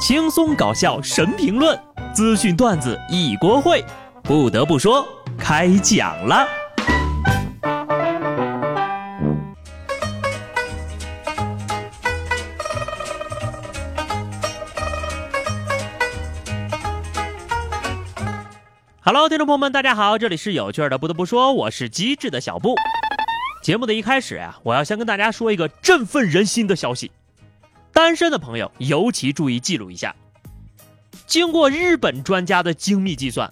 轻松搞笑神评论，资讯段子一锅烩。不得不说，开讲了。Hello，听众朋友们，大家好，这里是有趣的。不得不说，我是机智的小布。节目的一开始呀，我要先跟大家说一个振奋人心的消息。单身的朋友尤其注意记录一下。经过日本专家的精密计算，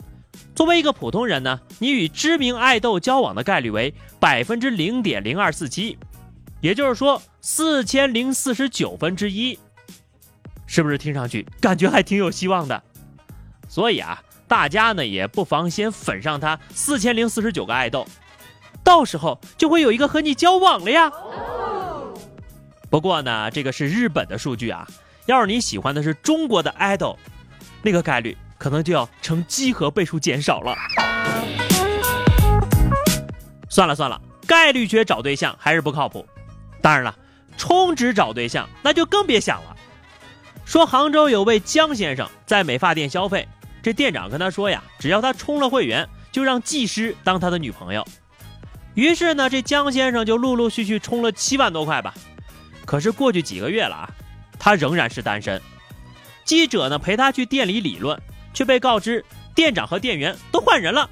作为一个普通人呢，你与知名爱豆交往的概率为百分之零点零二四七，也就是说四千零四十九分之一。是不是听上去感觉还挺有希望的？所以啊，大家呢也不妨先粉上他四千零四十九个爱豆，到时候就会有一个和你交往了呀。不过呢，这个是日本的数据啊。要是你喜欢的是中国的 idol，那个概率可能就要呈几何倍数减少了。算了算了，概率学找对象还是不靠谱。当然了，充值找对象那就更别想了。说杭州有位江先生在美发店消费，这店长跟他说呀，只要他充了会员，就让技师当他的女朋友。于是呢，这江先生就陆陆续续充了七万多块吧。可是过去几个月了啊，他仍然是单身。记者呢陪他去店里理论，却被告知店长和店员都换人了。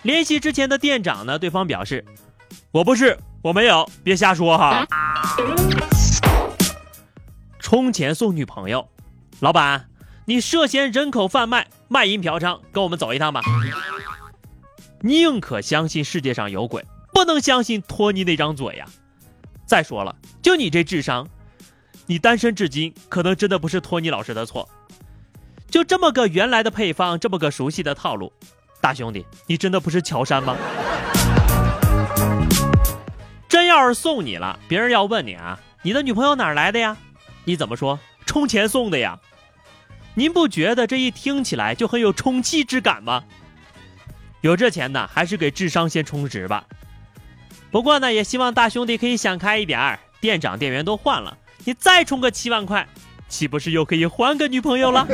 联系之前的店长呢，对方表示：“我不是，我没有，别瞎说哈。”充钱送女朋友，老板，你涉嫌人口贩卖、卖淫嫖娼，跟我们走一趟吧。宁可相信世界上有鬼，不能相信托尼那张嘴呀。再说了，就你这智商，你单身至今，可能真的不是托尼老师的错。就这么个原来的配方，这么个熟悉的套路，大兄弟，你真的不是乔杉吗？真要是送你了，别人要问你啊，你的女朋友哪来的呀？你怎么说？充钱送的呀？您不觉得这一听起来就很有充气之感吗？有这钱呢，还是给智商先充值吧。不过呢，也希望大兄弟可以想开一点儿，店长店员都换了，你再充个七万块，岂不是又可以换个女朋友了？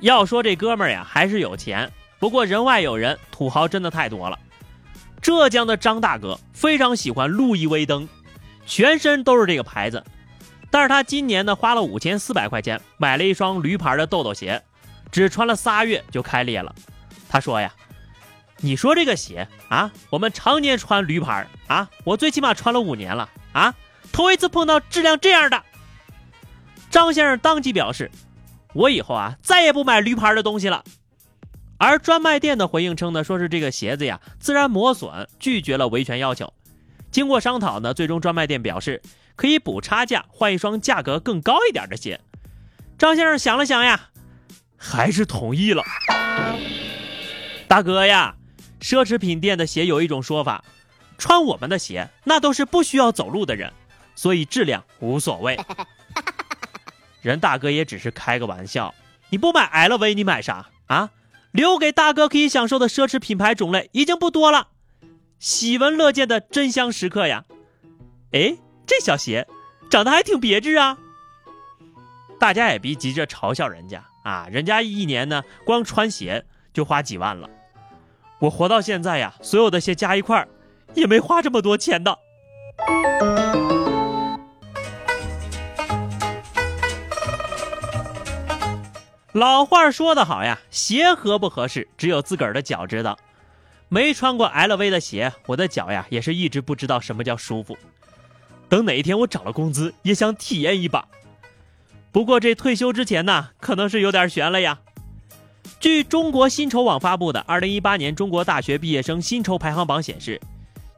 要说这哥们儿呀，还是有钱，不过人外有人，土豪真的太多了。浙江的张大哥非常喜欢路易威登，全身都是这个牌子，但是他今年呢花了五千四百块钱买了一双驴牌的豆豆鞋，只穿了仨月就开裂了。他说呀。你说这个鞋啊，我们常年穿驴牌啊，我最起码穿了五年了啊，头一次碰到质量这样的。张先生当即表示，我以后啊再也不买驴牌的东西了。而专卖店的回应称呢，说是这个鞋子呀自然磨损，拒绝了维权要求。经过商讨呢，最终专卖店表示可以补差价换一双价格更高一点的鞋。张先生想了想呀，还是同意了。大哥呀。奢侈品店的鞋有一种说法，穿我们的鞋那都是不需要走路的人，所以质量无所谓。人大哥也只是开个玩笑，你不买 LV 你买啥啊？留给大哥可以享受的奢侈品牌种类已经不多了，喜闻乐见的真香时刻呀！哎，这小鞋长得还挺别致啊！大家也别急着嘲笑人家啊，人家一年呢光穿鞋就花几万了。我活到现在呀，所有的鞋加一块儿，也没花这么多钱的。老话说得好呀，鞋合不合适，只有自个儿的脚知道。没穿过 LV 的鞋，我的脚呀，也是一直不知道什么叫舒服。等哪一天我涨了工资，也想体验一把。不过这退休之前呢，可能是有点悬了呀。据中国薪酬网发布的二零一八年中国大学毕业生薪酬排行榜显示，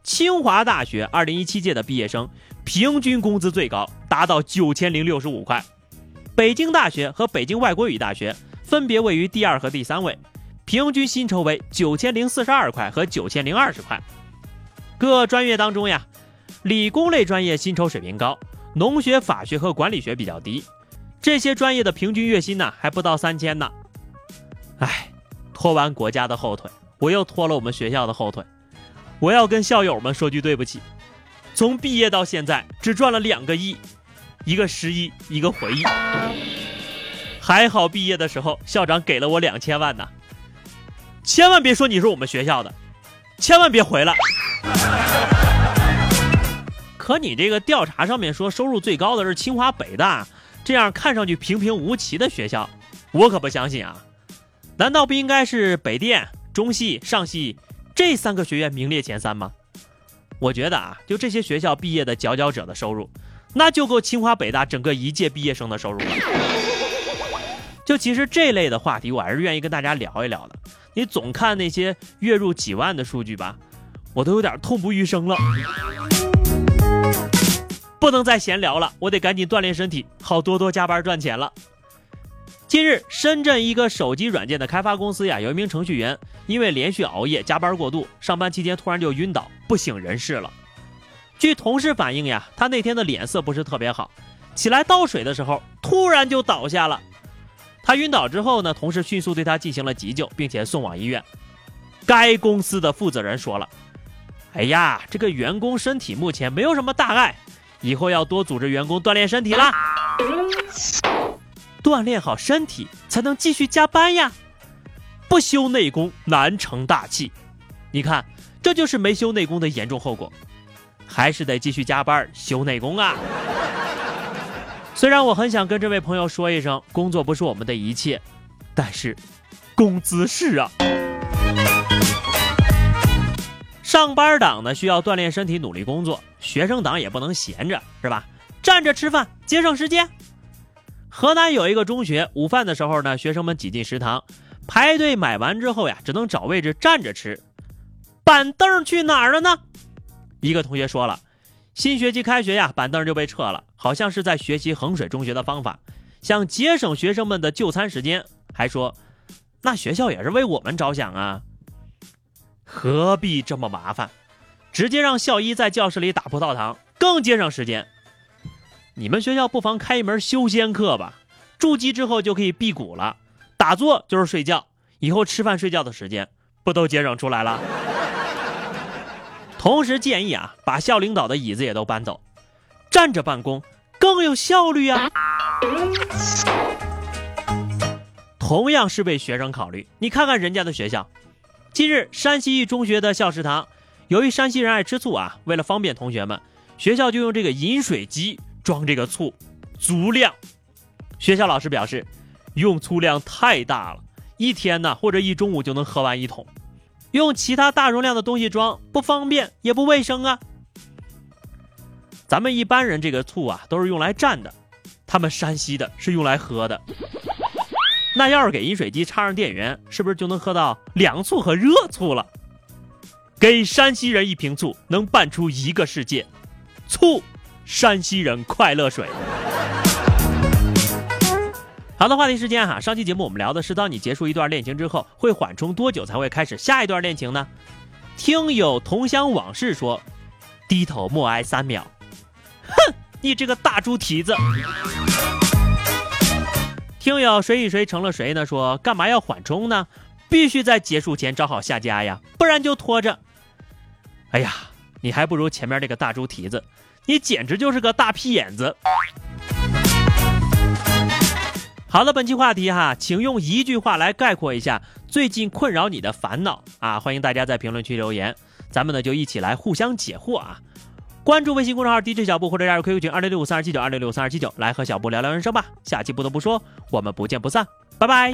清华大学二零一七届的毕业生平均工资最高，达到九千零六十五块；北京大学和北京外国语大学分别位于第二和第三位，平均薪酬为九千零四十二块和九千零二十块。各专业当中呀，理工类专业薪酬水平高，农学、法学和管理学比较低，这些专业的平均月薪呢还不到三千呢。唉，拖完国家的后腿，我又拖了我们学校的后腿。我要跟校友们说句对不起，从毕业到现在只赚了两个亿，一个失忆，一个回忆。还好毕业的时候校长给了我两千万呢，千万别说你是我们学校的，千万别回来。可你这个调查上面说收入最高的是清华北大，这样看上去平平无奇的学校，我可不相信啊！难道不应该是北电、中戏、上戏这三个学院名列前三吗？我觉得啊，就这些学校毕业的佼佼者的收入，那就够清华北大整个一届毕业生的收入了。就其实这类的话题，我还是愿意跟大家聊一聊的。你总看那些月入几万的数据吧，我都有点痛不欲生了。不能再闲聊了，我得赶紧锻炼身体，好多多加班赚钱了。近日，深圳一个手机软件的开发公司呀，有一名程序员因为连续熬夜加班过度，上班期间突然就晕倒，不省人事了。据同事反映呀，他那天的脸色不是特别好，起来倒水的时候突然就倒下了。他晕倒之后呢，同事迅速对他进行了急救，并且送往医院。该公司的负责人说了：“哎呀，这个员工身体目前没有什么大碍。”以后要多组织员工锻炼身体啦，锻炼好身体才能继续加班呀。不修内功难成大器，你看，这就是没修内功的严重后果。还是得继续加班修内功啊。虽然我很想跟这位朋友说一声，工作不是我们的一切，但是，工资是啊。上班党呢需要锻炼身体，努力工作；学生党也不能闲着，是吧？站着吃饭，节省时间。河南有一个中学，午饭的时候呢，学生们挤进食堂，排队买完之后呀，只能找位置站着吃。板凳去哪儿了呢？一个同学说了，新学期开学呀，板凳就被撤了，好像是在学习衡水中学的方法，想节省学生们的就餐时间。还说，那学校也是为我们着想啊。何必这么麻烦？直接让校医在教室里打葡萄糖，更节省时间。你们学校不妨开一门修仙课吧，筑基之后就可以辟谷了，打坐就是睡觉，以后吃饭睡觉的时间不都节省出来了？同时建议啊，把校领导的椅子也都搬走，站着办公更有效率啊。同样是为学生考虑，你看看人家的学校。近日，山西一中学的校食堂，由于山西人爱吃醋啊，为了方便同学们，学校就用这个饮水机装这个醋，足量。学校老师表示，用醋量太大了，一天呢或者一中午就能喝完一桶。用其他大容量的东西装不方便也不卫生啊。咱们一般人这个醋啊都是用来蘸的，他们山西的是用来喝的。那要是给饮水机插上电源，是不是就能喝到凉醋和热醋了？给山西人一瓶醋，能拌出一个世界。醋，山西人快乐水。好的，话题时间哈，上期节目我们聊的是，当你结束一段恋情之后，会缓冲多久才会开始下一段恋情呢？听友同乡往事说，低头默哀三秒。哼，你这个大猪蹄子。听友谁与谁成了谁呢？说干嘛要缓冲呢？必须在结束前找好下家呀，不然就拖着。哎呀，你还不如前面那个大猪蹄子，你简直就是个大屁眼子。好了，本期话题哈，请用一句话来概括一下最近困扰你的烦恼啊！欢迎大家在评论区留言，咱们呢就一起来互相解惑啊！关注微信公众号 DJ 小布或者加入 QQ 群二六六五三二七九二六六五三二七九，来和小布聊聊人生吧。下期不得不说，我们不见不散，拜拜。